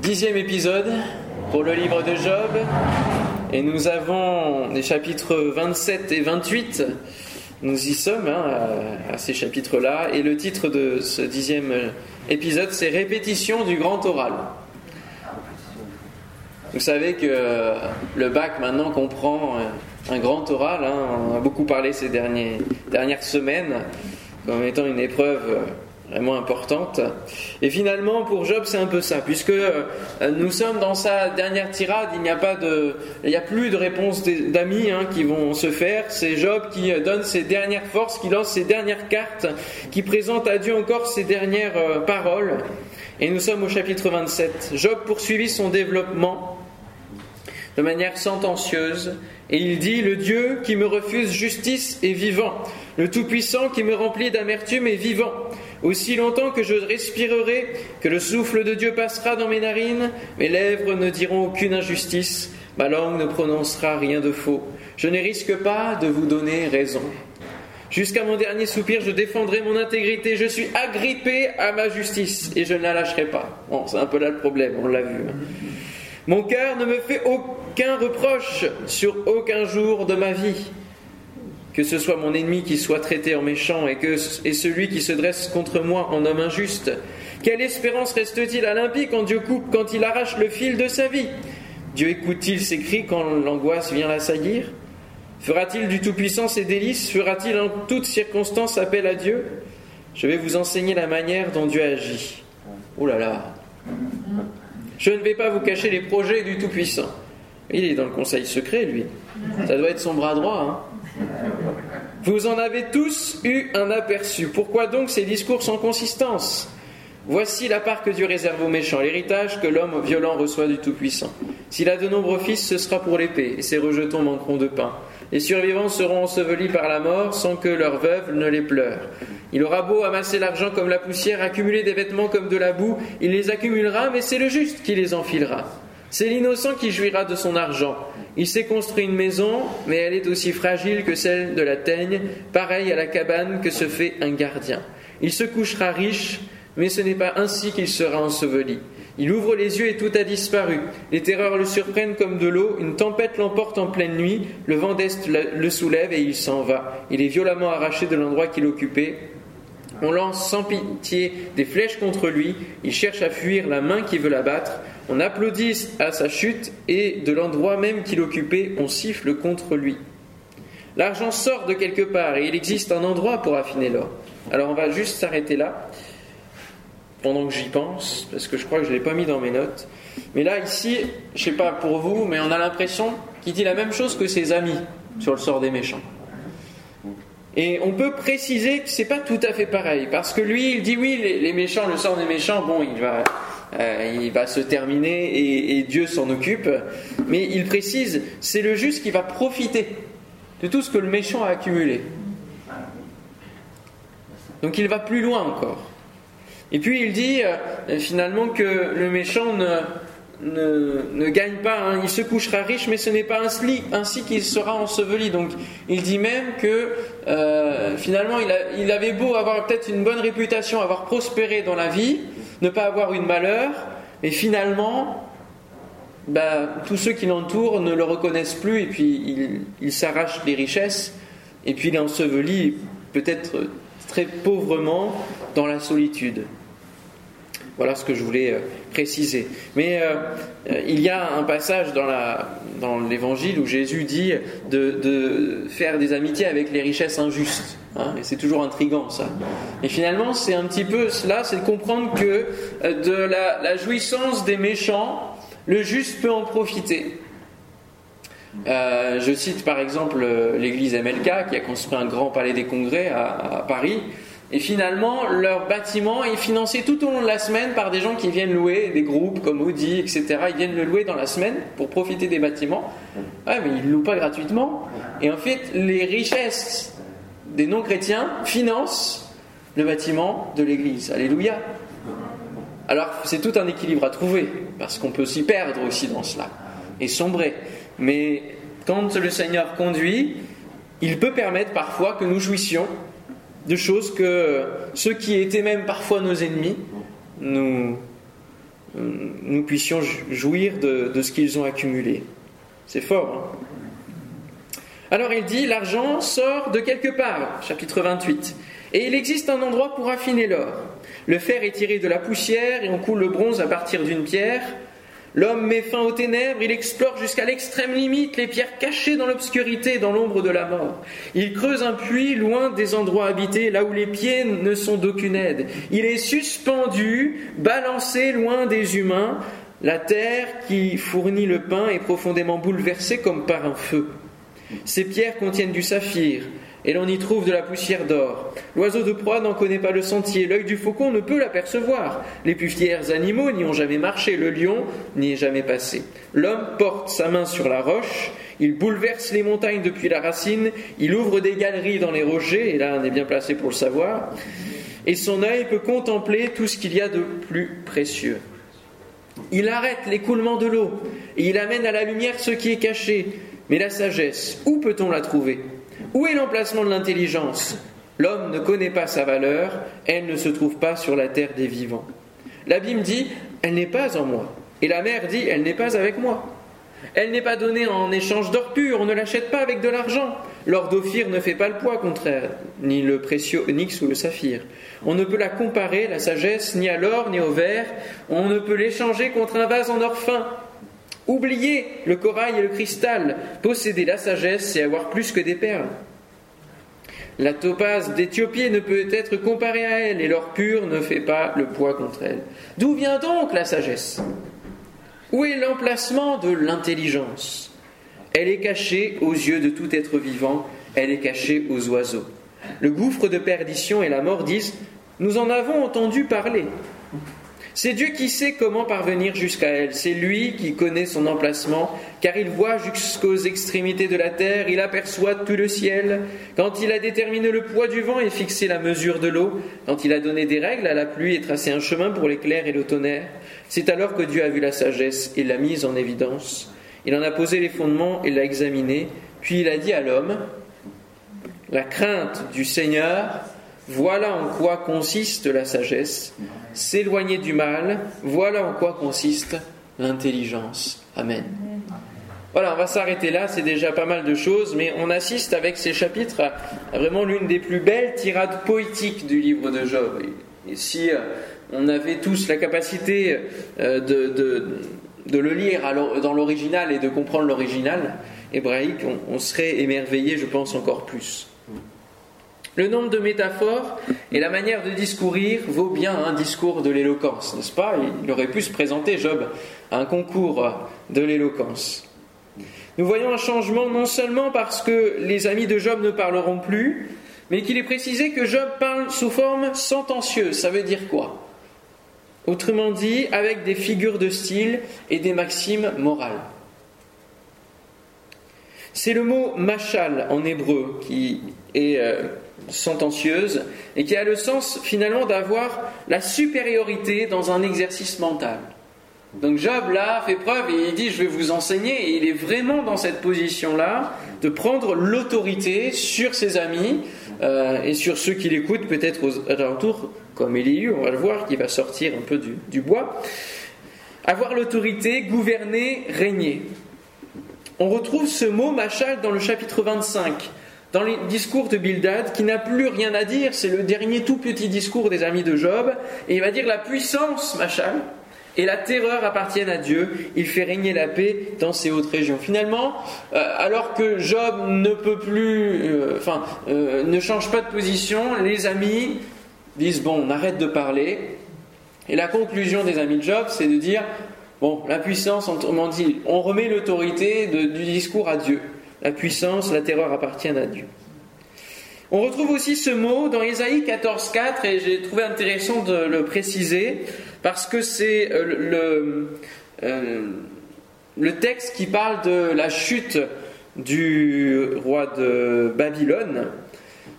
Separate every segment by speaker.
Speaker 1: dixième épisode pour le livre de Job. Et nous avons les chapitres 27 et 28. Nous y sommes hein, à, ces chapitres-là. Et le titre de ce dixième épisode, c'est Répétition du grand oral. Vous savez que le bac maintenant comprend un grand oral. Hein. on a beaucoup parlé ces dernières semaines comme étant une épreuve vraiment importante. Et finalement, pour Job, c'est un peu ça, puisque euh, nous sommes dans sa dernière tirade, il n'y a pas de, il n'y a plus de réponse d'amis hein, qui vont se faire. C'est Job qui donne ses dernières forces, qui lance ses dernières cartes, qui présente à Dieu encore ses dernières euh, paroles. Et nous sommes au chapitre 27. Job poursuivit son développement de manière sentencieuse, et il dit, le Dieu qui me refuse justice est vivant, le Tout-Puissant qui me remplit d'amertume est vivant. Aussi longtemps que je respirerai, que le souffle de Dieu passera dans mes narines, mes lèvres ne diront aucune injustice, ma langue ne prononcera rien de faux. Je ne risque pas de vous donner raison. Jusqu'à mon dernier soupir, je défendrai mon intégrité. Je suis agrippé à ma justice et je ne la lâcherai pas. Bon, c'est un peu là le problème, on l'a vu. Hein. Mon cœur ne me fait aucun reproche sur aucun jour de ma vie que ce soit mon ennemi qui soit traité en méchant et, que, celui qui se dresse contre moi en homme injuste. Quelle espérance reste-t-il à l'impie quand Dieu coupe, quand il arrache le fil de sa vie? Dieu écoute-t-il ses cris quand l'angoisse vient l'assaillir? Fera-t-il du Tout-Puissant ses délices? Fera-t-il en toutes circonstances appel à Dieu? Je vais vous enseigner la manière dont Dieu agit. Oh là là Je ne vais pas vous cacher les projets du Tout-Puissant. Il est dans le conseil secret, lui. Ça doit être son bras droit. Hein vous en avez tous eu un aperçu. Pourquoi donc ces discours sans consistance? Voici la part que Dieu réserve aux méchants, l'héritage que l'homme violent reçoit du Tout-Puissant. S'il a de nombreux fils, ce sera pour l'épée, et ses rejetons manqueront de pain. Les survivants seront ensevelis par la mort sans que leurs veuves ne les pleurent. Il aura beau amasser l'argent comme la poussière, accumuler des vêtements comme de la boue, il les accumulera, mais c'est le juste qui les enfilera. C'est l'innocent qui jouira de son argent. Il s'est construit une maison, mais elle est aussi fragile que celle de la teigne, pareille à la cabane que se fait un gardien. Il se couchera riche, mais ce n'est pas ainsi qu'il sera enseveli. Il ouvre les yeux et tout a disparu. Les terreurs le surprennent comme de l'eau, une tempête l'emporte en pleine nuit, le vent d'Est le soulève et il s'en va. Il est violemment arraché de l'endroit qu'il occupait. On lance sans pitié des flèches contre lui, il cherche à fuir la main qui veut l'abattre. On applaudit à sa chute et de l'endroit même qu'il occupait, on siffle contre lui. L'argent sort de quelque part et il existe un endroit pour affiner l'or. Alors on va juste s'arrêter là pendant que j'y pense, parce que je crois que je ne l'ai pas mis dans mes notes. Mais là, ici, je sais pas pour vous, mais on a l'impression qu'il dit la même chose que ses amis sur le sort des méchants. Et on peut préciser que c'est pas tout à fait pareil, parce que lui, il dit oui, les, méchants, le sort des méchants, bon, il va, euh, il va se terminer et, Dieu s'en occupe. Mais il précise, c'est le juste qui va profiter de tout ce que le méchant a accumulé. Donc il va plus loin encore. Et puis il dit euh, finalement que le méchant ne, ne, gagne pas, hein. il se couchera riche, mais ce n'est pas ainsi, qu'il sera enseveli. Donc il dit même que euh, finalement il, avait beau avoir peut-être une bonne réputation, avoir prospéré dans la vie, ne pas avoir eu de malheur, mais finalement, bah, tous ceux qui l'entourent ne le reconnaissent plus et puis il, s'arrache des richesses et puis il est enseveli peut-être très pauvrement dans la solitude. Voilà ce que je voulais euh, préciser. Mais euh, euh, il y a un passage dans l'évangile où Jésus dit de, faire des amitiés avec les richesses injustes. Hein, et c'est toujours intrigant ça. Et finalement, c'est un petit peu cela, c'est de comprendre que de la, jouissance des méchants, le juste peut en profiter. je cite par exemple l'église MLK qui a construit un grand palais des congrès à Paris. Et finalement, leur bâtiment est financé tout au long de la semaine par des gens qui viennent louer, des groupes comme Audi, etc. Ils viennent le louer dans la semaine pour profiter des bâtiments. Ouais, mais ils ne louent pas gratuitement. Et en fait, les richesses des non-chrétiens financent le bâtiment de l'Église. Alléluia. Alors, c'est tout un équilibre à trouver, parce qu'on peut s'y perdre aussi dans cela, et sombrer. Mais quand le Seigneur conduit, il peut permettre parfois que nous jouissions de choses que ceux qui étaient même parfois nos ennemis nous, nous puissions jouir de, ce qu'ils ont accumulé. C'est fort. Hein Alors il dit, l'argent sort de quelque part, chapitre 28, et il existe un endroit pour affiner l'or. Le fer est tiré de la poussière et on coule le bronze à partir d'une pierre. L'homme met fin aux ténèbres, il explore jusqu'à l'extrême limite les pierres cachées dans l'obscurité dans l'ombre de la mort. Il creuse un puits loin des endroits habités, là où les pieds ne sont d'aucune aide. Il est suspendu, balancé loin des humains. La terre qui fournit le pain est profondément bouleversée comme par un feu. Ces pierres contiennent du saphir, et l'on y trouve de la poussière d'or. L'oiseau de proie n'en connaît pas le sentier, l'œil du faucon ne peut l'apercevoir. Les plus fiers animaux n'y ont jamais marché, le lion n'y est jamais passé. L'homme porte sa main sur la roche, il bouleverse les montagnes depuis la racine, il ouvre des galeries dans les rochers, et là on est bien placé pour le savoir, et son œil peut contempler tout ce qu'il y a de plus précieux. Il arrête l'écoulement de l'eau, et il amène à la lumière ce qui est caché. Mais la sagesse, où peut-on la trouver? Où est l'emplacement de l'intelligence? L'homme ne connaît pas sa valeur, elle ne se trouve pas sur la terre des vivants. L'abîme dit, elle n'est pas en moi. Et la mer dit, elle n'est pas avec moi. Elle n'est pas donnée en échange d'or pur, on ne l'achète pas avec de l'argent. L'or d'Ophir ne fait pas le poids contraire, ni le précieux onyx ou le saphir. On ne peut la comparer, la sagesse, ni à l'or, ni au verre. On ne peut l'échanger contre un vase en or fin. Oublier le corail et le cristal, posséder la sagesse, c'est avoir plus que des perles. La topaze d'Éthiopie ne peut être comparée à elle, et l'or pur ne fait pas le poids contre elle. D'où vient donc la sagesse? Où est l'emplacement de l'intelligence? Elle est cachée aux yeux de tout être vivant, elle est cachée aux oiseaux. Le gouffre de perdition et la mort disent Nous en avons entendu parler. C'est Dieu qui sait comment parvenir jusqu'à elle. C'est lui qui connaît son emplacement, car il voit jusqu'aux extrémités de la terre, il aperçoit tout le ciel. Quand il a déterminé le poids du vent et fixé la mesure de l'eau, quand il a donné des règles à la pluie et tracé un chemin pour l'éclair et le tonnerre, c'est alors que Dieu a vu la sagesse et l'a mise en évidence. Il en a posé les fondements et l'a examiné, puis il a dit à l'homme, la crainte du Seigneur, voilà en quoi consiste la sagesse s'éloigner du mal, voilà en quoi consiste l'intelligence. Amen. Voilà, on va s'arrêter là, c'est déjà pas mal de choses, mais on assiste avec ces chapitres à vraiment l'une des plus belles tirades poétiques du livre de Job. Et, si euh, on avait tous la capacité euh, de, de, le lire dans l'original et de comprendre l'original hébraïque, on serait émerveillé, je pense, encore plus. Le nombre de métaphores et la manière de discourir vaut bien un discours de l'éloquence, n'est-ce pas? Il aurait pu se présenter, Job, à un concours de l'éloquence. Nous voyons un changement non seulement parce que les amis de Job ne parleront plus, mais qu'il est précisé que Job parle sous forme sentencieuse. Ça veut dire quoi? Autrement dit, avec des figures de style et des maximes morales. C'est le mot machal en hébreu qui est euh, sentencieuse et qui a le sens finalement d'avoir la supériorité dans un exercice mental. Donc Job là fait preuve et il dit je vais vous enseigner et il est vraiment dans cette position là de prendre l'autorité sur ses amis euh, et sur ceux qui l'écoutent peut-être aux alentours comme Elihu, on va le voir qui va sortir un peu du, du bois. Avoir l'autorité, gouverner, régner. On retrouve ce mot machal dans le chapitre 25 dans les discours de Bildad, qui n'a plus rien à dire, c'est le dernier tout petit discours des amis de Job, et il va dire la puissance, Machal, et la terreur appartiennent à Dieu, il fait régner la paix dans ces hautes régions. Finalement, euh, alors que Job ne peut plus, euh, euh, ne change pas de position, les amis disent bon, on arrête de parler, et la conclusion des amis de Job, c'est de dire bon, la puissance, on remet l'autorité du discours à Dieu. La puissance, la terreur appartiennent à Dieu. On retrouve aussi ce mot dans Ésaïe 14.4 et j'ai trouvé intéressant de le préciser parce que c'est euh, le, euh, le, texte qui parle de la chute du roi de Babylone.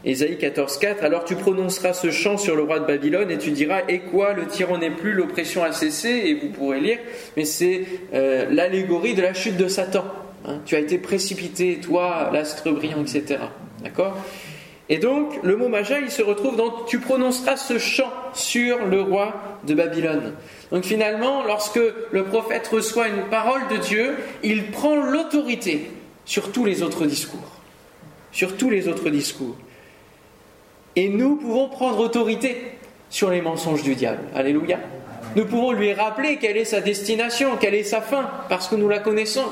Speaker 1: Ésaïe 14.4 Alors tu prononceras ce chant sur le roi de Babylone et tu diras Et quoi, le tyran n'est plus, l'oppression a cessé? Et vous pourrez lire, mais c'est euh, l'allégorie de la chute de Satan. Hein, tu as été précipité, toi, l'astre brillant, etc. D'accord? Et donc, le mot Maja, il se retrouve dans Tu prononceras ce chant sur le roi de Babylone. Donc finalement, lorsque le prophète reçoit une parole de Dieu, il prend l'autorité sur tous les autres discours. Sur tous les autres discours. Et nous pouvons prendre autorité sur les mensonges du diable. Alléluia. Nous pouvons lui rappeler quelle est sa destination, quelle est sa fin, parce que nous la connaissons.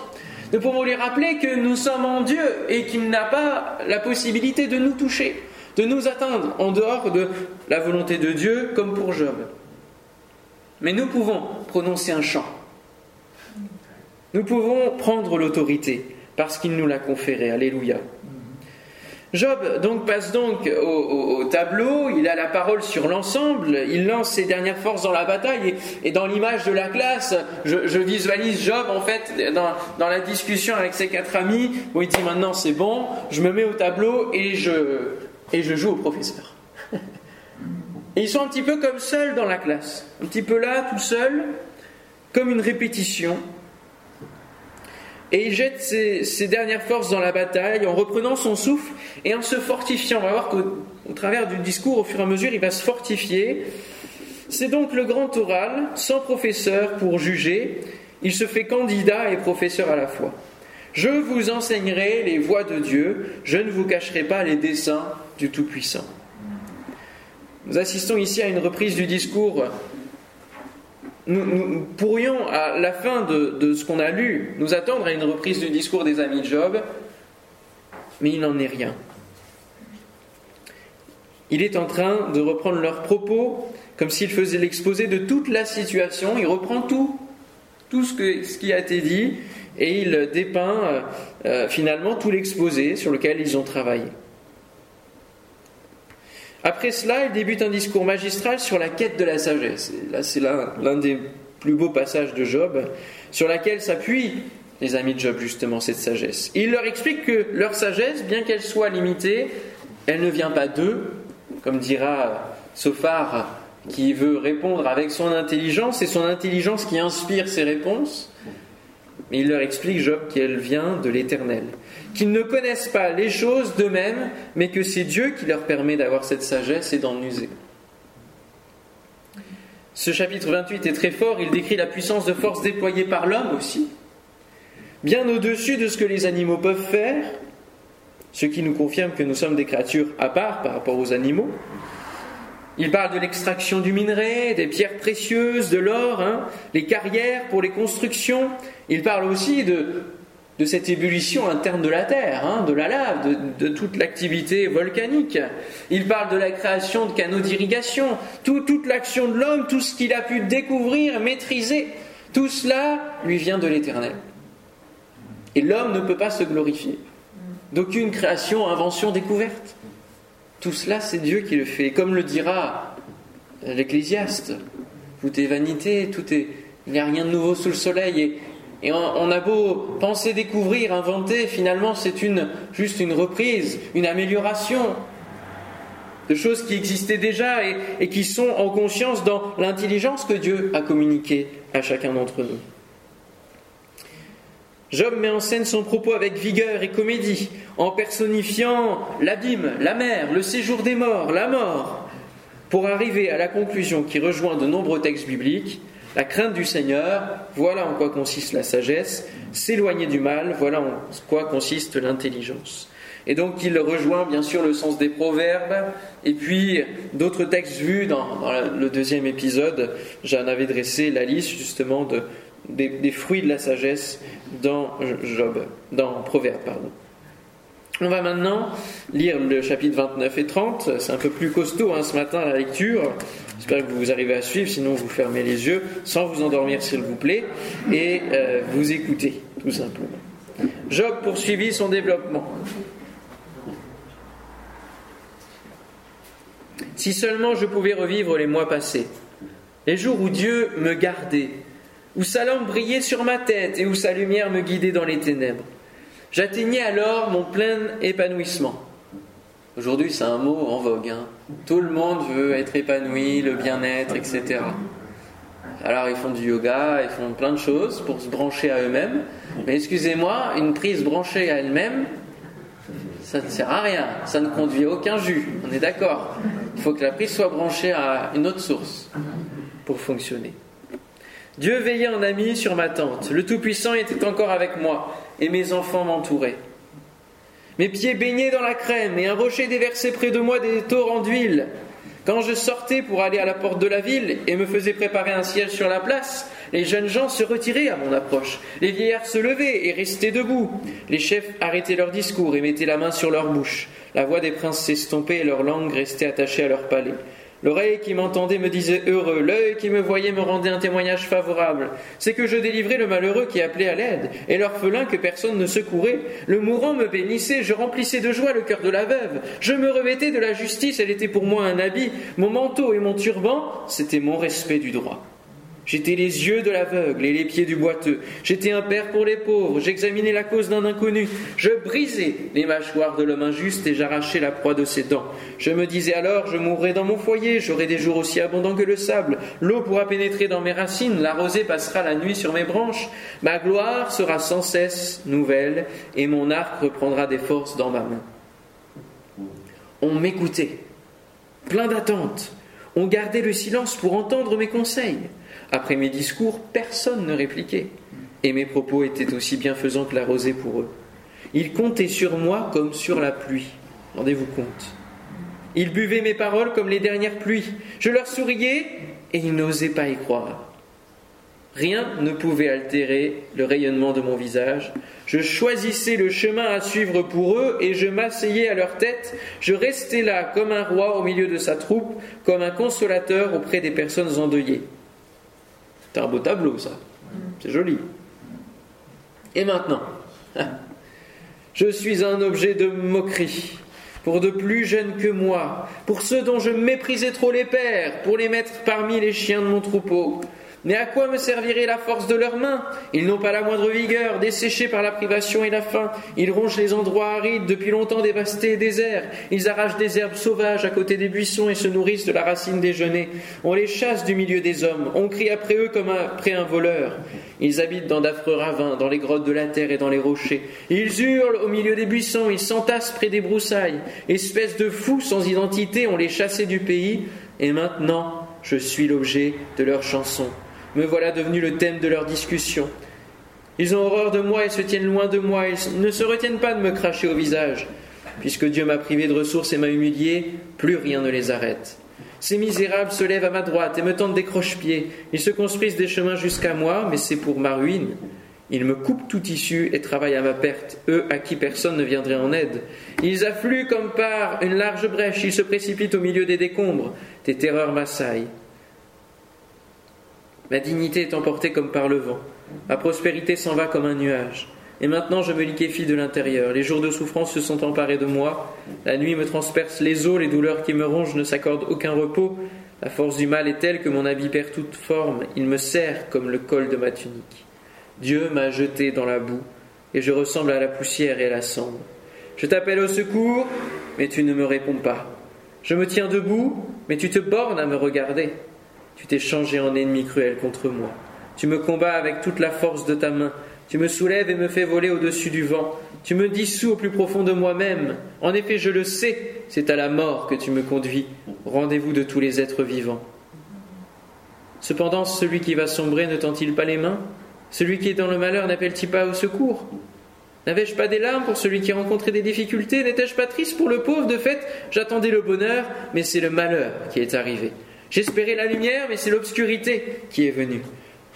Speaker 1: Nous pouvons lui rappeler que nous sommes en Dieu et qu'il n'a pas la possibilité de nous toucher, de nous atteindre en dehors de la volonté de Dieu, comme pour Job. Mais nous pouvons prononcer un chant. Nous pouvons prendre l'autorité parce qu'il nous l'a conféré. Alléluia. Job donc passe donc au, tableau, il a la parole sur l'ensemble, il lance ses dernières forces dans la bataille et, dans l'image de la classe, je, visualise Job en fait dans, la discussion avec ses quatre amis où il dit maintenant c'est bon, je me mets au tableau et je, et je joue au professeur. ils sont un petit peu comme seuls dans la classe, un petit peu là, tout seul, comme une répétition. Et il jette ses, dernières forces dans la bataille en reprenant son souffle et en se fortifiant. On va voir qu'au travers du discours, au fur et à mesure, il va se fortifier. C'est donc le grand oral, sans professeur pour juger. Il se fait candidat et professeur à la fois. Je vous enseignerai les voies de Dieu, je ne vous cacherai pas les desseins du Tout-Puissant. Nous assistons ici à une reprise du discours nous, pourrions, à la fin de, ce qu'on a lu, nous attendre à une reprise du discours des amis de Job, mais il n'en est rien. Il est en train de reprendre leurs propos comme s'il faisait l'exposé de toute la situation. Il reprend tout, tout ce, qui a été dit, et il dépeint euh, euh, finalement tout l'exposé sur lequel ils ont travaillé. Après cela, il débute un discours magistral sur la quête de la sagesse. là, c'est l'un des plus beaux passages de Job, sur laquelle s'appuient les amis de Job, justement, cette sagesse. il leur explique que leur sagesse, bien qu'elle soit limitée, elle ne vient pas d'eux, comme dira Sophar, qui veut répondre avec son intelligence, c'est son intelligence qui inspire ses réponses. Il leur explique, Job, qu'elle vient de l'Éternel qu'ils ne connaissent pas les choses d'eux-mêmes, mais que c'est Dieu qui leur permet d'avoir cette sagesse et d'en user. Ce chapitre 28 est très fort, il décrit la puissance de force déployée par l'homme aussi, bien au-dessus de ce que les animaux peuvent faire, ce qui nous confirme que nous sommes des créatures à part par rapport aux animaux. Il parle de l'extraction du minerai, des pierres précieuses, de l'or, hein, les carrières pour les constructions. Il parle aussi de de cette ébullition interne de la Terre, hein, de la lave, de, toute l'activité volcanique. Il parle de la création de canaux d'irrigation, toute l'action de l'homme, tout ce qu'il a pu découvrir, maîtriser, tout cela lui vient de l'Éternel. Et l'homme ne peut pas se glorifier d'aucune création, invention, découverte. Tout cela, c'est Dieu qui le fait. comme le dira l'Ecclésiaste, tout est vanité, tout est, il n'y a rien de nouveau sous le soleil. Et on, a beau penser découvrir, inventer, finalement c'est juste une reprise, une amélioration de choses qui existaient déjà et qui sont en conscience dans l'intelligence que Dieu a communiquée à chacun d'entre nous. Job met en scène son propos avec vigueur et comédie, en personnifiant l'abîme, la mer, le séjour des morts, la mort, pour arriver à la conclusion qui rejoint de nombreux textes bibliques la crainte du Seigneur, voilà en quoi consiste la sagesse. S'éloigner du mal, voilà en quoi consiste l'intelligence. Et donc il rejoint bien sûr le sens des proverbes, et puis d'autres textes vus dans, le deuxième épisode, j'en avais dressé la liste justement de, des, fruits de la sagesse dans Job, dans Proverbes, pardon. On va maintenant lire le chapitre 29 et 30. C'est un peu plus costaud hein, ce matin la lecture. J'espère que vous arrivez à suivre, sinon vous fermez les yeux sans vous endormir s'il vous plaît et euh, vous écoutez tout simplement. Job poursuivit son développement. Si seulement je pouvais revivre les mois passés, les jours où Dieu me gardait, où sa lampe brillait sur ma tête et où sa lumière me guidait dans les ténèbres. J'atteignais alors mon plein épanouissement. Aujourd'hui, c'est un mot en vogue. Hein. Tout le monde veut être épanoui, le bien-être, etc. Alors, ils font du yoga, ils font plein de choses pour se brancher à eux-mêmes. Mais excusez-moi, une prise branchée à elle-même, ça ne sert à rien, ça ne conduit à aucun jus, on est d'accord. Il faut que la prise soit branchée à une autre source pour fonctionner. Dieu veillait en ami sur ma tente, le Tout-Puissant était encore avec moi, et mes enfants m'entouraient. Mes pieds baignaient dans la crème, et un rocher déversait près de moi des torrents d'huile. Quand je sortais pour aller à la porte de la ville et me faisais préparer un siège sur la place, les jeunes gens se retiraient à mon approche. Les vieillards se levaient et restaient debout. Les chefs arrêtaient leur discours et mettaient la main sur leur bouche. La voix des princes s'estompait et leur langue restait attachée à leur palais. L'oreille qui m'entendait me disait heureux, l'œil qui me voyait me rendait un témoignage favorable. C'est que je délivrais le malheureux qui appelait à l'aide, et l'orphelin que personne ne secourait. Le mourant me bénissait, je remplissais de joie le cœur de la veuve. Je me revêtais de la justice, elle était pour moi un habit. Mon manteau et mon turban, c'était mon respect du droit. J'étais les yeux de l'aveugle et les pieds du boiteux. J'étais un père pour les pauvres. J'examinais la cause d'un inconnu. Je brisais les mâchoires de l'homme injuste et j'arrachais la proie de ses dents. Je me disais alors, je mourrai dans mon foyer. J'aurai des jours aussi abondants que le sable. L'eau pourra pénétrer dans mes racines. La rosée passera la nuit sur mes branches. Ma gloire sera sans cesse nouvelle et mon arc reprendra des forces dans ma main. On m'écoutait, plein d'attente. On gardait le silence pour entendre mes conseils. Après mes discours, personne ne répliquait, et mes propos étaient aussi bienfaisants que la rosée pour eux. Ils comptaient sur moi comme sur la pluie. Rendez-vous compte. Ils buvaient mes paroles comme les dernières pluies. Je leur souriais et ils n'osaient pas y croire. Rien ne pouvait altérer le rayonnement de mon visage. Je choisissais le chemin à suivre pour eux et je m'asseyais à leur tête. Je restais là comme un roi au milieu de sa troupe, comme un consolateur auprès des personnes endeuillées. C'est un beau tableau, ça. C'est joli. Et maintenant, je suis un objet de moquerie pour de plus jeunes que moi, pour ceux dont je méprisais trop les pères, pour les mettre parmi les chiens de mon troupeau. Mais à quoi me servirait la force de leurs mains Ils n'ont pas la moindre vigueur, desséchés par la privation et la faim. Ils rongent les endroits arides, depuis longtemps dévastés et déserts. Ils arrachent des herbes sauvages à côté des buissons et se nourrissent de la racine genêts. On les chasse du milieu des hommes. On crie après eux comme après un voleur. Ils habitent dans d'affreux ravins, dans les grottes de la terre et dans les rochers. Ils hurlent au milieu des buissons, ils s'entassent près des broussailles. Espèces de fous sans identité, on les chassé du pays. Et maintenant, je suis l'objet de leurs chansons. Me voilà devenu le thème de leur discussion. Ils ont horreur de moi et se tiennent loin de moi. Ils ne se retiennent pas de me cracher au visage. Puisque Dieu m'a privé de ressources et m'a humilié, plus rien ne les arrête. Ces misérables se lèvent à ma droite et me tendent des croche-pieds. Ils se construisent des chemins jusqu'à moi, mais c'est pour ma ruine. Ils me coupent tout tissu et travaillent à ma perte, eux à qui personne ne viendrait en aide. Ils affluent comme par une large brèche, ils se précipitent au milieu des décombres. Des terreurs m'assaillent. Ma dignité est emportée comme par le vent. Ma prospérité s'en va comme un nuage. Et maintenant je me liquéfie de l'intérieur. Les jours de souffrance se sont emparés de moi. La nuit me transperce les os, les douleurs qui me rongent ne s'accordent aucun repos. La force du mal est telle que mon habit perd toute forme. Il me serre comme le col de ma tunique. Dieu m'a jeté dans la boue, et je ressemble à la poussière et à la cendre. Je t'appelle au secours, mais tu ne me réponds pas. Je me tiens debout, mais tu te bornes à me regarder. Tu t'es changé en ennemi cruel contre moi. Tu me combats avec toute la force de ta main. Tu me soulèves et me fais voler au-dessus du vent. Tu me dissous au plus profond de moi-même. En effet, je le sais, c'est à la mort que tu me conduis. Rendez-vous de tous les êtres vivants. Cependant, celui qui va sombrer ne tend-il pas les mains? Celui qui est dans le malheur n'appelle-t-il pas au secours? N'avais-je pas des larmes pour celui qui rencontrait des difficultés? N'étais-je pas triste pour le pauvre? De fait, j'attendais le bonheur, mais c'est le malheur qui est arrivé. J'espérais la lumière, mais c'est l'obscurité qui est venue.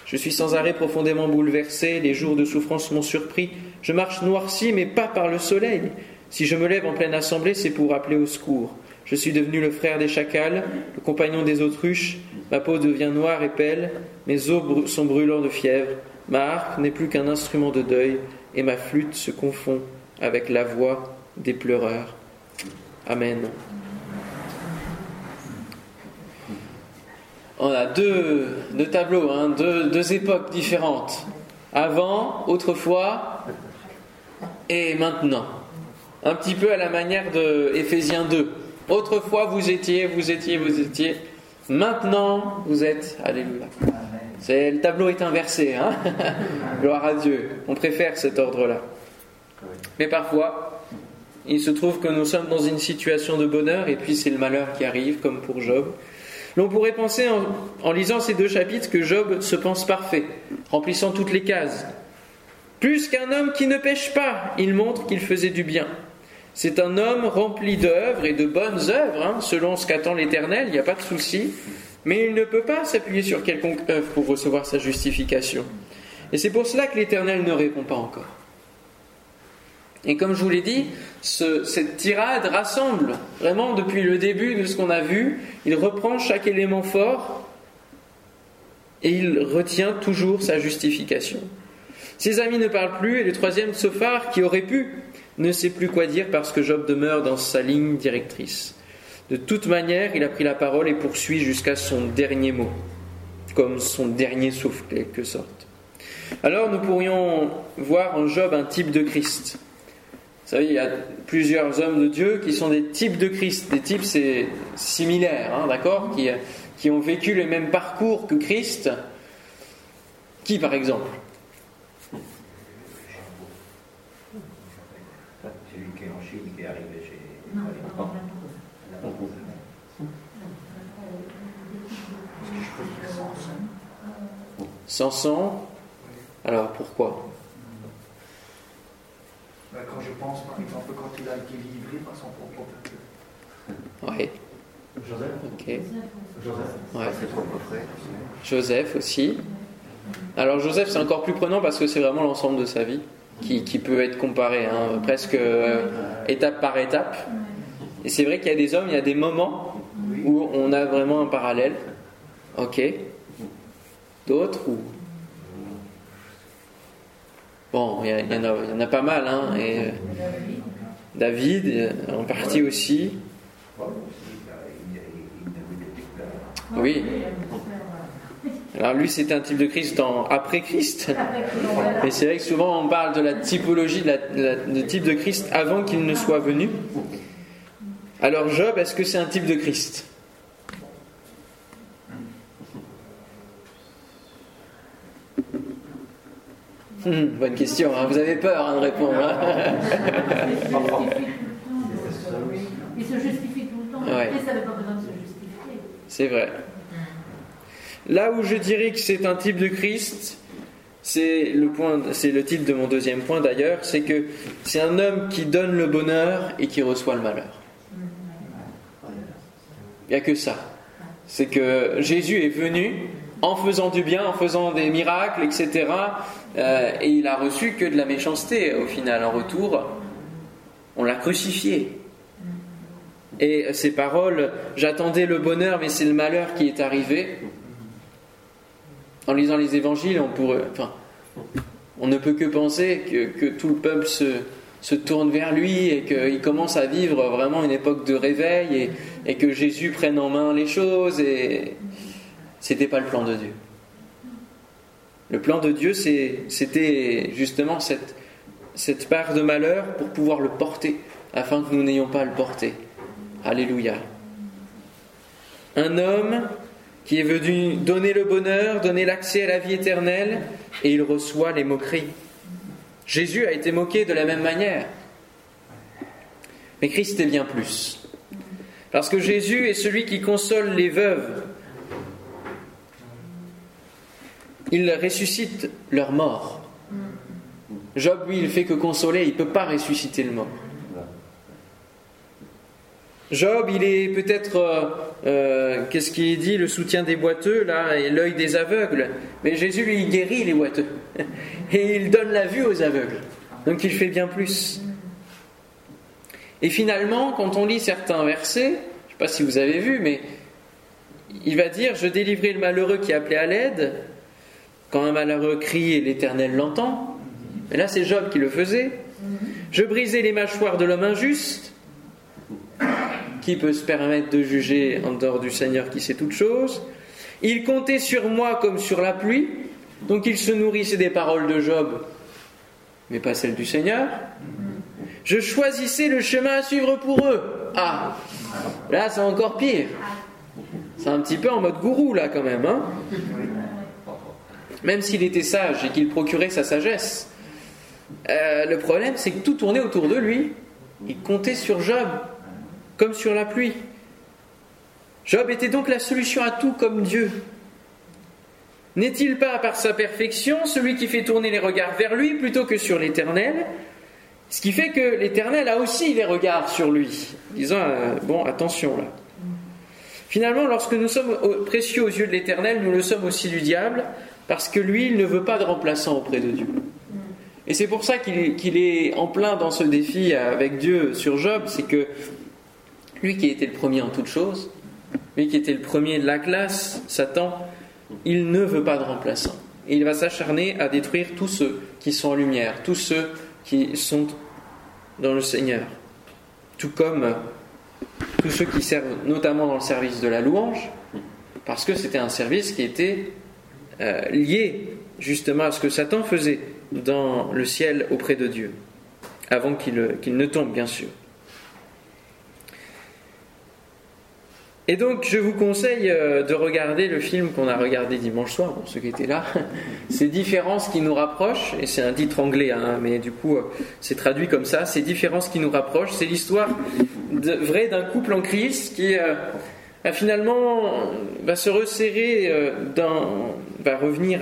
Speaker 1: Je suis sans arrêt profondément bouleversé, les jours de souffrance m'ont surpris. Je marche noirci, mais pas par le soleil. Si je me lève en pleine assemblée, c'est pour appeler au secours. Je suis devenu le frère des chacals, le compagnon des autruches. Ma peau devient noire et pêle, mes os sont brûlants de fièvre. Ma harpe n'est plus qu'un instrument de deuil, et ma flûte se confond avec la voix des pleureurs. Amen. On a deux, tableaux, hein, deux, époques différentes. Avant, autrefois et maintenant. Un petit peu à la manière de Éphésiens 2. Autrefois, vous étiez, vous étiez, vous étiez. Maintenant, vous êtes. Alléluia. C'est, le tableau est inversé. Hein Gloire à Dieu. On préfère cet ordre-là. Mais parfois, Il se trouve que nous sommes dans une situation de bonheur et puis c'est le malheur qui arrive, comme pour Job. L'on pourrait penser en, lisant ces deux chapitres que Job se pense parfait, remplissant toutes les cases. Plus qu'un homme qui ne pêche pas, il montre qu'il faisait du bien. C'est un homme rempli d'œuvres et de bonnes œuvres, hein, selon ce qu'attend l'Éternel, il n'y a pas de souci, mais il ne peut pas s'appuyer sur quelconque œuvre pour recevoir sa justification. Et c'est pour cela que l'Éternel ne répond pas encore. Et comme je vous l'ai dit, cette tirade rassemble vraiment depuis le début de ce qu'on a vu, il reprend chaque élément fort et il retient toujours sa justification. Ses amis ne parlent plus et le troisième, Sophar, qui aurait pu, ne sait plus quoi dire parce que Job demeure dans sa ligne directrice. De toute manière, il a pris la parole et poursuit jusqu'à son dernier mot, comme son dernier souffle, quelque sorte. Alors nous pourrions voir en Job un type de Christ. Vous savez, il y a plusieurs hommes de Dieu qui sont des types de Christ. Des types, c'est similaire, hein, d'accord qui, qui ont vécu le même parcours que Christ. Qui, par exemple?
Speaker 2: Celui qui est en Chine, qui est arrivé chez.
Speaker 1: Samson. Alors pourquoi
Speaker 3: Bah, Quand je pense, par exemple, quand il a été livré par son propre peuple.
Speaker 1: Oui,
Speaker 2: Joseph
Speaker 1: ok.
Speaker 2: Joseph
Speaker 1: Ouais.
Speaker 2: C'est son frère.
Speaker 1: Joseph aussi. Alors Joseph, c'est encore plus prenant parce que c'est vraiment l'ensemble de sa vie qui, qui peut être comparé, hein, presque euh, étape par étape. Et c'est vrai qu'il y a des hommes, il y a des moments où on a vraiment un parallèle. Ok. D'autres ou Bon, il y, en a, pas mal, hein. Euh, David, euh, en partie aussi. Oui. Alors lui, c'était un type de Christ après Christ. Et c'est vrai que souvent on parle de la typologie, de de type de Christ avant qu'il ne soit venu. Alors Job, est-ce que c'est un type de Christ? Hum, Bonne question, hein. vous avez peur hein, de répondre. hein.
Speaker 4: Il se justifie tout le temps.
Speaker 1: Ouais.
Speaker 4: Et ça n'avait pas besoin de se justifier.
Speaker 1: C'est vrai. Là où je dirais que c'est un type de Christ, c'est le point, c'est le titre de mon deuxième point d'ailleurs, c'est que c'est un homme qui donne le bonheur et qui reçoit le malheur. Il n'y a que ça. C'est que Jésus est venu en faisant du bien, en faisant des miracles, etc. euh, et il a reçu que de la méchanceté au final. En retour, on l'a crucifié. Et ces paroles, j'attendais le bonheur, mais c'est le malheur qui est arrivé. En lisant les évangiles, on ne peut que penser que, tout le peuple se, tourne vers lui et qu'il commence à vivre vraiment une époque de réveil et, et que Jésus prenne en main les choses. Et c'était pas le plan de Dieu. Le plan de Dieu, c'était justement cette, cette part de malheur pour pouvoir le porter, afin que nous n'ayons pas à le porter. Alléluia. Un homme qui est venu donner le bonheur, donner l'accès à la vie éternelle, et il reçoit les moqueries. Jésus a été moqué de la même manière. Mais Christ est bien plus. Parce que Jésus est celui qui console les veuves. Il ressuscite leur mort. Job, lui, il fait que consoler, il ne peut pas ressusciter le mort. Job, il est peut-être, euh, euh, qu'est-ce qu'il dit, le soutien des boiteux, là, et l'œil des aveugles. Mais Jésus, lui, il guérit les boiteux. Et il donne la vue aux aveugles. Donc il fait bien plus. Et finalement, quand on lit certains versets, je ne sais pas si vous avez vu, mais il va dire Je délivrai le malheureux qui appelait à l'aide. Quand un malheureux crie et l'Éternel l'entend. Mais là, c'est Job qui le faisait. Je brisai les mâchoires de l'homme injuste. Qui peut se permettre de juger en dehors du Seigneur qui sait toutes choses? Il comptait sur moi comme sur la pluie. Donc il se nourrissait des paroles de Job, mais pas celles du Seigneur. Je choisissais le chemin à suivre pour eux. Ah, là c'est encore pire. C'est un petit peu en mode gourou là quand même. Hein même s'il était sage et qu'il procurait sa sagesse. Euh, le problème c'est que tout tournait autour de lui. Il comptait sur Job, comme sur la pluie. Job était donc la solution à tout comme Dieu. N'est-il pas, par sa perfection, celui qui fait tourner les regards vers lui plutôt que sur l'Éternel? Ce qui fait que l'Éternel a aussi les regards sur lui, disant, euh, bon, attention là. Finalement, lorsque nous sommes précieux aux yeux de l'Éternel, nous le sommes aussi du diable, parce que lui, il ne veut pas de remplaçant auprès de Dieu. Et c'est pour ça qu'il est en plein dans ce défi avec Dieu sur Job, c'est que lui qui était le premier en toutes choses, lui qui était le premier de la classe, Satan, il ne veut pas de remplaçant. Et il va s'acharner à détruire tous ceux qui sont en lumière, tous ceux qui sont dans le Seigneur. Tout comme tous ceux qui servent notamment dans le service de la louange, parce que c'était un service qui était euh, lié justement à ce que Satan faisait dans le ciel auprès de Dieu, avant qu'il ne tombe bien sûr. Et donc, je vous conseille euh, de regarder le film qu'on a regardé dimanche soir, pour ceux qui étaient là. Ces différences qui nous rapprochent, et c'est un titre anglais, hein, mais du coup, euh, c'est traduit comme ça. Ces différences qui nous rapprochent, c'est l'histoire vraie d'un couple en crise qui euh, finalement va se resserrer, dans, va revenir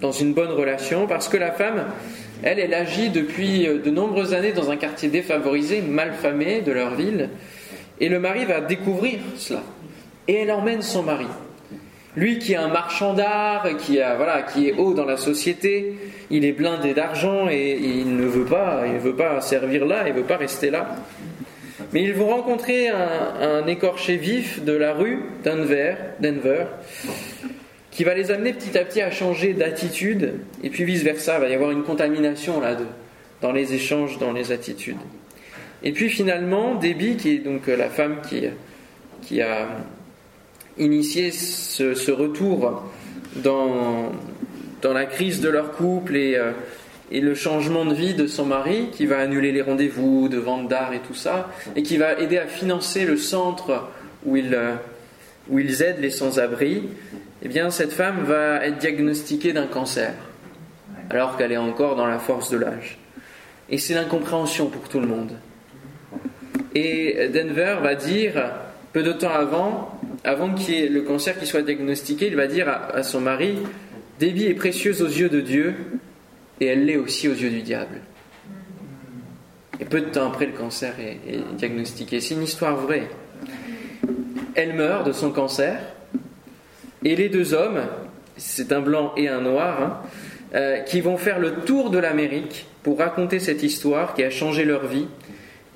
Speaker 1: dans une bonne relation, parce que la femme, elle, elle agit depuis de nombreuses années dans un quartier défavorisé, mal famé de leur ville. Et le mari va découvrir cela. Et elle emmène son mari. Lui qui est un marchand d'art, qui est haut dans la société, il est blindé d'argent et, il ne veut pas, il veut pas servir là, il ne veut pas rester là. Mais ils vont rencontrer un, écorché vif de la rue Denver, Denver, qui va les amener petit à petit à changer d'attitude, et puis vice versa, il va y avoir une contamination là dans les échanges, dans les attitudes. Et puis finalement, Debbie, qui est donc la femme qui, qui a initié ce, retour dans, dans la crise de leur couple et, euh, et le changement de vie de son mari, qui va annuler les rendez-vous de vente d'art et tout ça, et qui va aider à financer le centre où ils, euh, où ils aident les sans-abri, eh bien cette femme va être diagnostiquée d'un cancer, alors qu'elle est encore dans la force de l'âge. Et c'est l'incompréhension pour tout le monde. Et Denver va dire, peu de temps avant, avant ait le cancer qui soit diagnostiqué, il va dire à, son mari, Debbie est précieuse aux yeux de Dieu et elle l'est aussi aux yeux du diable. Et peu de temps après, le cancer est, diagnostiqué. C'est une histoire vraie. Elle meurt de son cancer et les deux hommes, c'est un blanc et un noir, hein, euh, qui vont faire le tour de l'Amérique pour raconter cette histoire qui a changé leur vie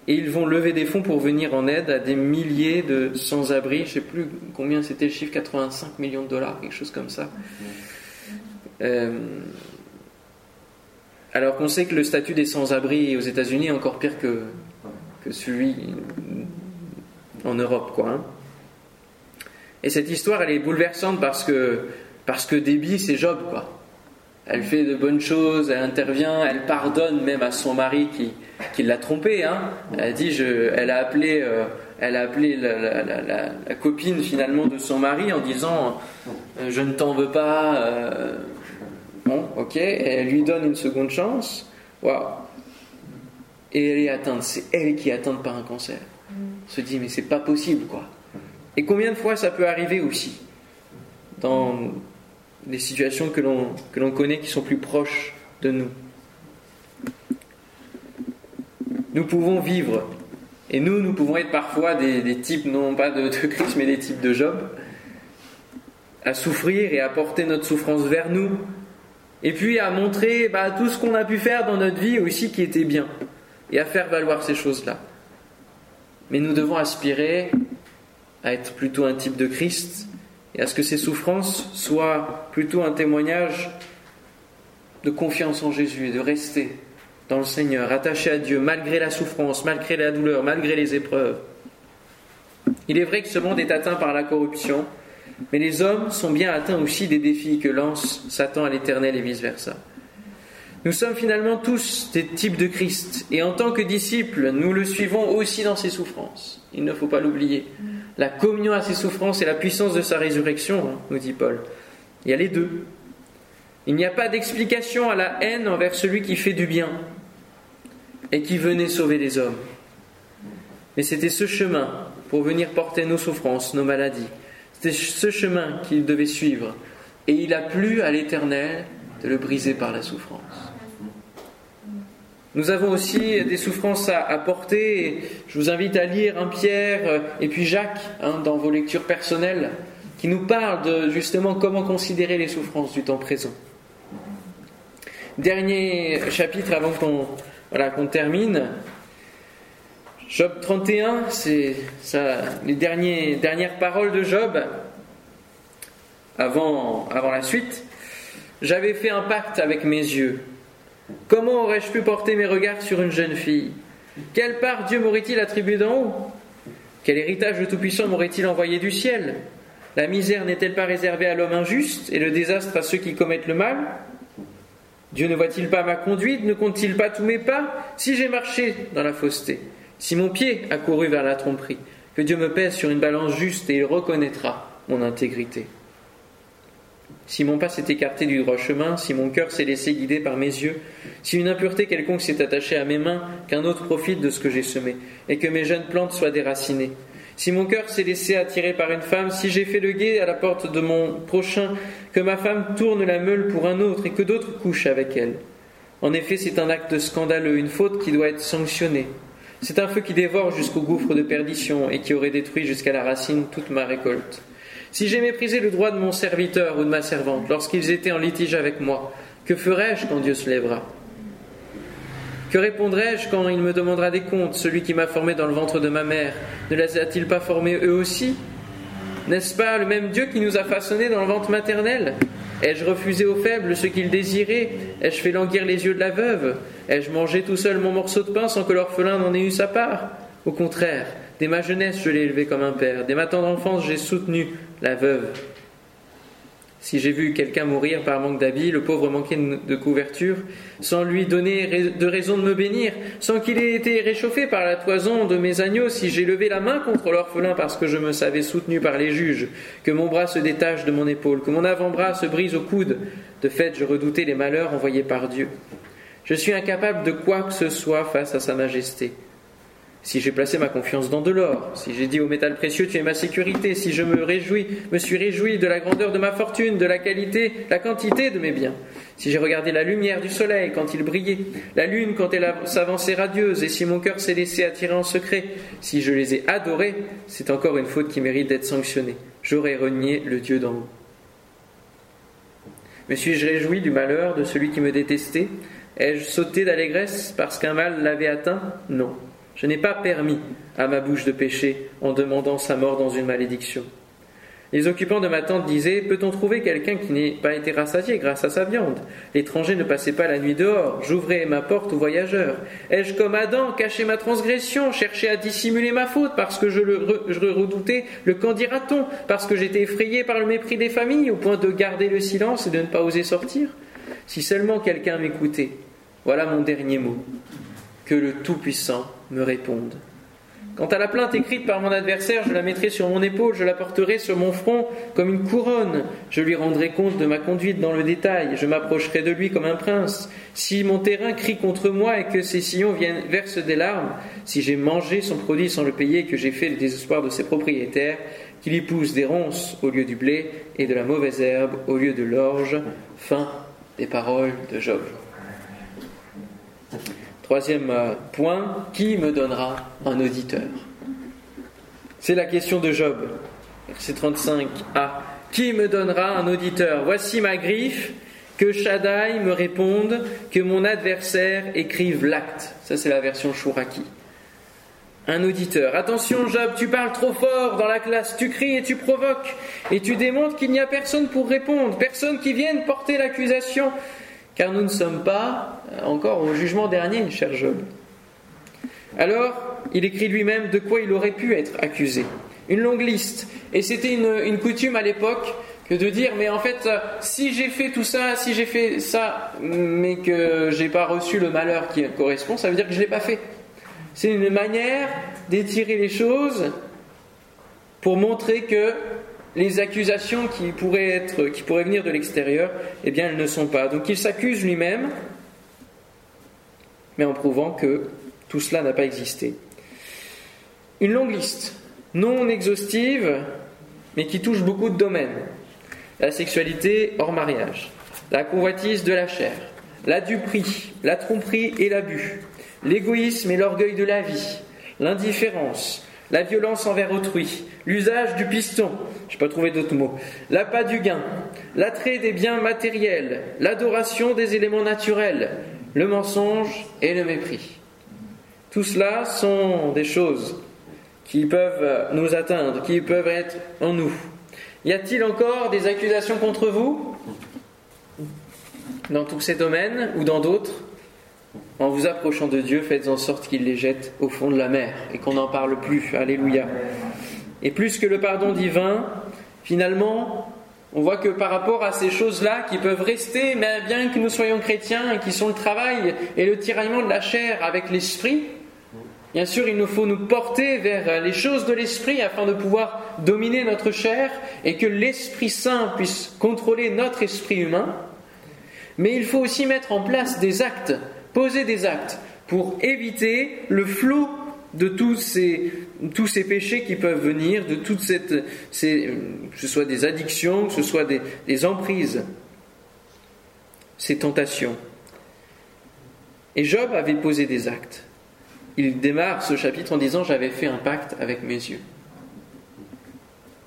Speaker 1: et ils vont lever des fonds pour venir en aide à des milliers de sans-abri. Je ne sais plus combien c'était le chiffre, 85 millions de dollars, quelque chose comme ça. Euh, alors qu'on sait que le statut des sans-abri aux États-Unis est encore pire que, que celui en Europe, quoi. Hein. Et cette histoire, elle est bouleversante parce que parce que c'est Job, quoi. Elle fait de bonnes choses, elle intervient, elle pardonne même à son mari qui, qui l'a trompée. Hein. Elle dit, elle a appelé, euh, elle a appelé la, copine finalement de son mari en disant, euh, je ne t'en veux pas. Euh, bon, ok. Elle lui donne une seconde chance. Waouh. Et elle est atteinte. C'est elle qui est atteinte par un cancer. On se dit, mais c'est pas possible, quoi. Et combien de fois ça peut arriver aussi dans des situations que l'on connaît qui sont plus proches de nous nous pouvons vivre. Et nous, nous pouvons être parfois des, types, non pas de, Christ, mais des types de Job, à souffrir et à porter notre souffrance vers nous. Et puis à montrer bah, tout ce qu'on a pu faire dans notre vie aussi qui était bien. Et à faire valoir ces choses-là. Mais nous devons aspirer à être plutôt un type de Christ et à ce que ces souffrances soient plutôt un témoignage de confiance en Jésus et de rester dans le Seigneur, attaché à Dieu, malgré la souffrance, malgré la douleur, malgré les épreuves. Il est vrai que ce monde est atteint par la corruption, mais les hommes sont bien atteints aussi des défis que lance Satan à l'éternel et vice-versa. Nous sommes finalement tous des types de Christ, et en tant que disciples, nous le suivons aussi dans ses souffrances. Il ne faut pas l'oublier. La communion à ses souffrances et la puissance de sa résurrection, hein, nous dit Paul. Il y a les deux. Il n'y a pas d'explication à la haine envers celui qui fait du bien, et qui venait sauver les hommes. Mais c'était ce chemin pour venir porter nos souffrances, nos maladies. C'était ce chemin qu'il devait suivre. Et il a plu à l'Éternel de le briser par la souffrance. Nous avons aussi des souffrances à, porter. Je vous invite à lire un Pierre et puis Jacques hein, dans vos lectures personnelles qui nous parlent de justement comment considérer les souffrances du temps présent. Dernier chapitre avant qu'on termine. Job 31, c'est les dernières paroles de Job avant, avant la suite. J'avais fait un pacte avec mes yeux. Comment aurais-je pu porter mes regards sur une jeune fille? Quelle part Dieu m'aurait-il attribué d'en haut? Quel héritage le Tout-Puissant m'aurait-il envoyé du ciel? La misère n'est-elle pas réservée à l'homme injuste et le désastre à ceux qui commettent le mal? Dieu ne voit-il pas ma conduite? Ne compte-t-il pas tous mes pas? Si j'ai marché dans la fausseté, si mon pied a couru vers la tromperie, que Dieu me pèse sur une balance juste et il reconnaîtra mon intégrité. Si mon pas s'est écarté du droit chemin, si mon cœur s'est laissé guider par mes yeux, si une impureté quelconque s'est attachée à mes mains, qu'un autre profite de ce que j'ai semé, et que mes jeunes plantes soient déracinées, si mon cœur s'est laissé attirer par une femme, si j'ai fait le guet à la porte de mon prochain, que ma femme tourne la meule pour un autre et que d'autres couchent avec elle. En effet, c'est un acte scandaleux, une faute qui doit être sanctionnée. C'est un feu qui dévore jusqu'au gouffre de perdition et qui aurait détruit jusqu'à la racine toute ma récolte. Si j'ai méprisé le droit de mon serviteur ou de ma servante lorsqu'ils étaient en litige avec moi, que ferai-je quand Dieu se lèvera? Que répondrai-je quand il me demandera des comptes, celui qui m'a formé dans le ventre de ma mère? Ne les a-t-il pas formés eux aussi? N'est-ce pas le même Dieu qui nous a façonnés dans le ventre maternel? Ai-je refusé aux faibles ce qu'ils désiraient Ai-je fait languir les yeux de la veuve? Ai-je mangé tout seul mon morceau de pain sans que l'orphelin n'en ait eu sa part? Au contraire, Dès ma jeunesse, je l'ai élevé comme un père. Dès ma tendre enfance, j'ai soutenu la veuve. Si j'ai vu quelqu'un mourir par manque d'habits, le pauvre manquait de couverture, sans lui donner de raison de me bénir, sans qu'il ait été réchauffé par la toison de mes agneaux, si j'ai levé la main contre l'orphelin parce que je me savais soutenu par les juges, que mon bras se détache de mon épaule, que mon avant-bras se brise au coude, de fait je redoutais les malheurs envoyés par Dieu. Je suis incapable de quoi que ce soit face à Sa Majesté si j'ai placé ma confiance dans de l'or, si j'ai dit au métal précieux tu es ma sécurité, si je me réjouis, me suis réjoui de la grandeur de ma fortune, de la qualité, la quantité de mes biens, si j'ai regardé la lumière du soleil quand il brillait, la lune quand elle s'avançait radieuse, et si mon cœur s'est laissé attirer en secret, si je les ai adorés, c'est encore une faute qui mérite d'être sanctionnée. J'aurais renié le Dieu d'en haut. Me suis-je réjoui du malheur de celui qui me détestait? Ai-je sauté d'allégresse parce qu'un mal l'avait atteint? Non. Je n'ai pas permis à ma bouche de pécher en demandant sa mort dans une malédiction. Les occupants de ma tente disaient Peut-on trouver quelqu'un qui n'ait pas été rassasié grâce à sa viande? L'étranger ne passait pas la nuit dehors, j'ouvrais ma porte aux voyageurs. Ai-je, comme Adam, caché ma transgression, cherché à dissimuler ma faute parce que je, le, redoutais le qu'en dira-t-on Parce que j'étais effrayé par le mépris des familles au point de garder le silence et de ne pas oser sortir? Si seulement quelqu'un m'écoutait, voilà mon dernier mot. Que le Tout-Puissant me répondent. Quant à la plainte écrite par mon adversaire, je la mettrai sur mon épaule, je la porterai sur mon front comme une couronne. Je lui rendrai compte de ma conduite dans le détail, je m'approcherai de lui comme un prince. Si mon terrain crie contre moi et que ses sillons viennent versent des larmes, si j'ai mangé son produit sans le payer et que j'ai fait le désespoir de ses propriétaires, qu'il y pousse des ronces au lieu du blé et de la mauvaise herbe au lieu de l'orge. Fin des paroles de Job. Troisième euh, point, qui me donnera un auditeur? C'est la question de Job. Verset 35a. Qui me donnera un auditeur? Voici ma griffe, que Shaddai me réponde, que mon adversaire écrive l'acte. Ça, c'est la version Shuraki. Un auditeur. Attention, Job, tu parles trop fort dans la classe, tu cries et tu provoques, et tu démontres qu'il n'y a personne pour répondre, personne qui vienne porter l'accusation car nous ne sommes pas encore au jugement dernier, cher Job. Alors, il écrit lui-même de quoi il aurait pu être accusé. Une longue liste. Et c'était une, coutume à l'époque que de dire, mais en fait, si j'ai fait tout ça, si j'ai fait ça, mais que j'ai pas reçu le malheur qui correspond, ça veut dire que je l'ai pas fait. C'est une manière d'étirer les choses pour montrer que les accusations qui pourraient, être, qui pourraient venir de l'extérieur, eh bien, elles ne sont pas. Donc il s'accuse lui-même, mais en prouvant que tout cela n'a pas existé. Une longue liste, non exhaustive, mais qui touche beaucoup de domaines. La sexualité hors mariage, la convoitise de la chair, la duperie, la tromperie et l'abus, l'égoïsme et l'orgueil de la vie, l'indifférence, la violence envers autrui, l'usage du piston, je n'ai pas trouvé d'autres mots, l'appât du gain, l'attrait des biens matériels, l'adoration des éléments naturels, le mensonge et le mépris. Tout cela sont des choses qui peuvent nous atteindre, qui peuvent être en nous. Y a-t-il encore des accusations contre vous? Dans tous ces domaines ou dans d'autres? En vous approchant de Dieu, faites en sorte qu'il les jette au fond de la mer et qu'on n'en parle plus. Alléluia. Et plus que le pardon divin, finalement, on voit que par rapport à ces choses-là qui peuvent rester, mais bien que nous soyons chrétiens qui sont le travail et le tiraillement de la chair avec l'esprit, Bien sûr, il nous faut nous porter vers les choses de l'esprit afin de pouvoir dominer notre chair et que l'Esprit Saint puisse contrôler notre esprit humain. Mais il faut aussi mettre en place des actes, poser des actes pour éviter le flot de tous ces, péchés qui peuvent venir, de toutes ces, que ce soit des addictions, que ce soit des, emprises, ces tentations. Et Job avait posé des actes il démarre ce chapitre en disant J'avais fait un pacte avec mes yeux.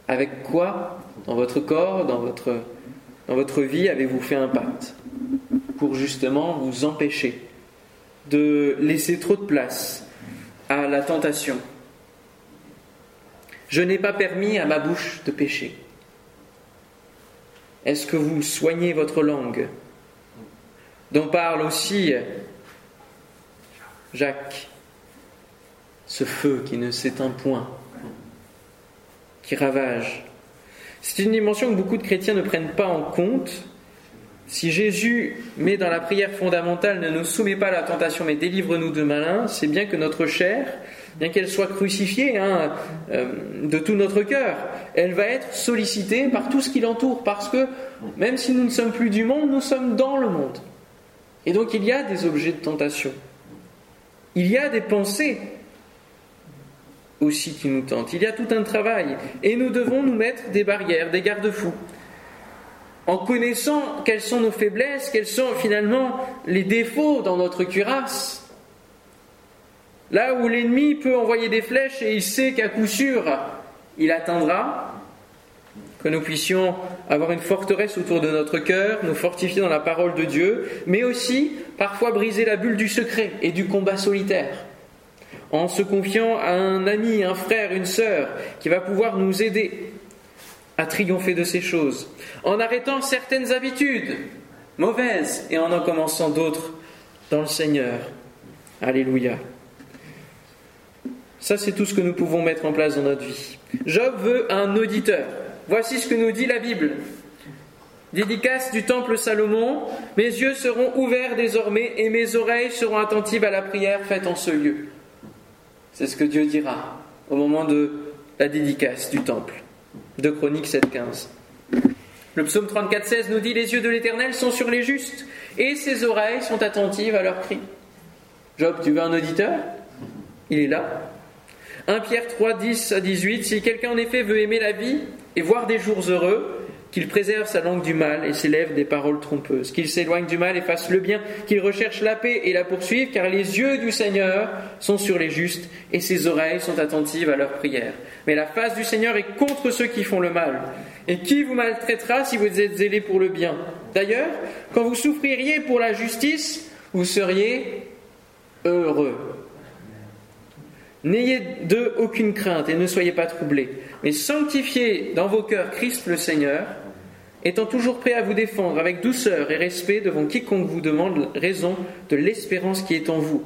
Speaker 1: Avec quoi? Dans votre corps, dans votre, dans votre vie, avez-vous fait un pacte Pour justement vous empêcher de laisser trop de place à la tentation. Je n'ai pas permis à ma bouche de pécher. Est-ce que vous soignez votre langue? Dont parle aussi Jacques ce feu qui ne s'éteint point, qui ravage. C'est une dimension que beaucoup de chrétiens ne prennent pas en compte. Si Jésus met dans la prière fondamentale ne nous soumet pas à la tentation mais délivre-nous de malin, c'est bien que notre chair, bien qu'elle soit crucifiée hein, euh, de tout notre cœur, elle va être sollicitée par tout ce qui l'entoure parce que même si nous ne sommes plus du monde, nous sommes dans le monde. Et donc il y a des objets de tentation. Il y a des pensées aussi qui nous tente. Il y a tout un travail et nous devons nous mettre des barrières, des garde-fous. En connaissant quelles sont nos faiblesses, quels sont finalement les défauts dans notre cuirasse. Là où l'ennemi peut envoyer des flèches et il sait qu'à coup sûr il atteindra, que nous puissions avoir une forteresse autour de notre cœur, nous fortifier dans la parole de Dieu, mais aussi parfois briser la bulle du secret et du combat solitaire en se confiant à un ami, un frère, une sœur qui va pouvoir nous aider à triompher de ces choses, en arrêtant certaines habitudes mauvaises et en en commençant d'autres dans le Seigneur. Alléluia. Ça, c'est tout ce que nous pouvons mettre en place dans notre vie. Job veut un auditeur. Voici ce que nous dit la Bible. Dédicace du temple Salomon, mes yeux seront ouverts désormais et mes oreilles seront attentives à la prière faite en ce lieu. C'est ce que Dieu dira au moment de la dédicace du temple. De Chroniques 7.15. Le psaume 34.16 nous dit Les yeux de l'Éternel sont sur les justes et ses oreilles sont attentives à leurs cris. Job, tu veux un auditeur? Il est là. 1 Pierre 3, 10 à 18 Si quelqu'un en effet veut aimer la vie et voir des jours heureux, qu'il préserve sa langue du mal et s'élève des paroles trompeuses, qu'il s'éloigne du mal et fasse le bien, qu'il recherche la paix et la poursuive, car les yeux du Seigneur sont sur les justes et ses oreilles sont attentives à leurs prières. Mais la face du Seigneur est contre ceux qui font le mal. Et qui vous maltraitera si vous êtes zélé pour le bien? D'ailleurs, quand vous souffririez pour la justice, vous seriez heureux. N'ayez d'eux aucune crainte et ne soyez pas troublés, mais sanctifiez dans vos cœurs Christ le Seigneur, étant toujours prêt à vous défendre avec douceur et respect devant quiconque vous demande raison de l'espérance qui est en vous.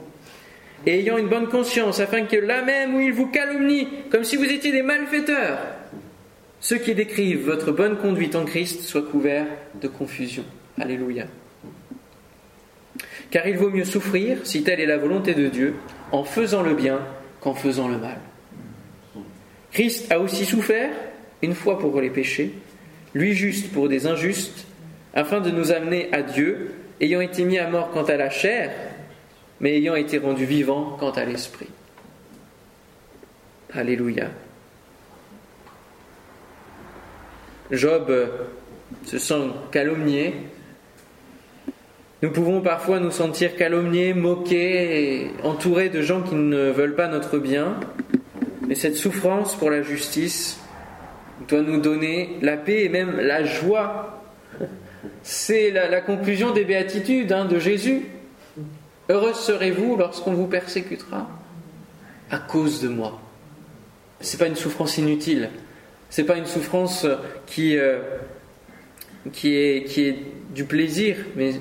Speaker 1: Et ayant une bonne conscience, afin que là même où ils vous calomnient, comme si vous étiez des malfaiteurs, ceux qui décrivent votre bonne conduite en Christ soient couverts de confusion. Alléluia. Car il vaut mieux souffrir, si telle est la volonté de Dieu, en faisant le bien qu'en faisant le mal. Christ a aussi souffert, une fois pour les péchés, lui juste pour des injustes, afin de nous amener à Dieu, ayant été mis à mort quant à la chair, mais ayant été rendu vivant quant à l'esprit. Alléluia. Job se sent calomnié. Nous pouvons parfois nous sentir calomniés, moqués, entourés de gens qui ne veulent pas notre bien. Mais cette souffrance pour la justice doit nous donner la paix et même la joie. C'est la, conclusion des béatitudes hein, de Jésus. Heureuse serez-vous lorsqu'on vous persécutera à cause de moi. C'est pas une souffrance inutile. C'est pas une souffrance qui, euh, qui, est, du plaisir, mais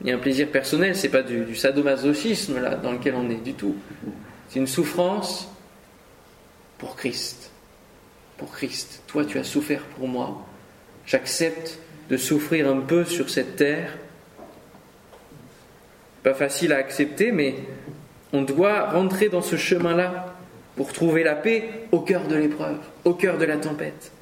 Speaker 1: il y a un plaisir personnel, c'est pas du, du sadomasochisme dans lequel on est du tout. C'est une souffrance pour Christ. Pour Christ. Toi, tu as souffert pour moi. J'accepte de souffrir un peu sur cette terre. Pas facile à accepter, mais on doit rentrer dans ce chemin-là pour trouver la paix au cœur de l'épreuve, au cœur de la tempête.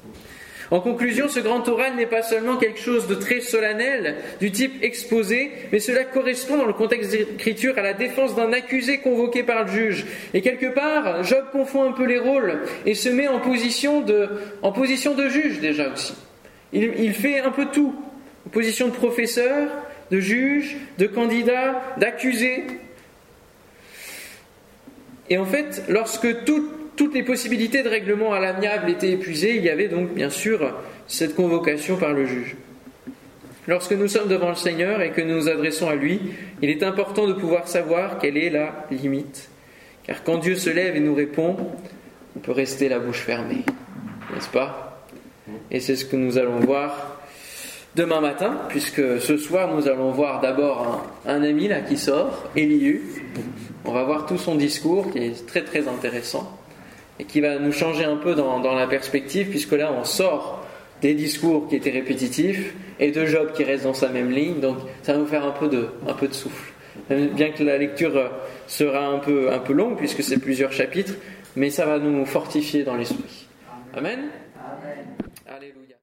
Speaker 1: En conclusion, ce grand oral n'est pas seulement quelque chose de très solennel, du type exposé, mais cela correspond dans le contexte d'écriture à la défense d'un accusé convoqué par le juge. Et quelque part, Job confond un peu les rôles et se met en position de, juge déjà aussi. Il, fait un peu tout, en position de professeur, de juge, de candidat, d'accusé. Et en fait, lorsque tout, toutes les possibilités de règlement à l'amiable étaient épuisées, il y avait donc bien sûr cette convocation par le juge. Lorsque nous sommes devant le Seigneur et que nous nous adressons à lui, il est important de pouvoir savoir quelle est la limite. Car quand Dieu se lève et nous répond, on peut rester la bouche fermée. N'est-ce pas? Et c'est ce que nous allons voir demain matin, puisque ce soir nous allons voir d'abord un, un, ami là qui sort, Elihu. On va voir tout son discours qui est très très intéressant et qui va nous changer un peu dans, dans, la perspective, puisque là on sort des discours qui étaient répétitifs et de Job qui reste dans sa même ligne, donc ça va nous faire un peu de, un peu de souffle. Bien que la lecture sera un peu, un peu longue, puisque c'est plusieurs chapitres, mais ça va nous fortifier dans l'esprit. Amen?
Speaker 3: Amen.
Speaker 1: Alléluia.